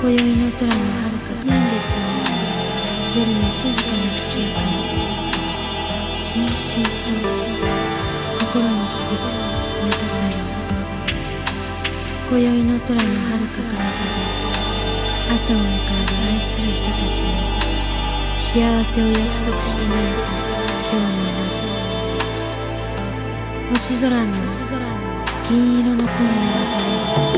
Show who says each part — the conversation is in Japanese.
Speaker 1: 今宵の空の遥か満月の夜の静かな月明かりしんしんと心に響く冷たさよ。今宵の空の遥か彼方で朝を迎える。愛する。人たちに幸せを約束してみようと今日も祈る。星空の銀色の雲に流される。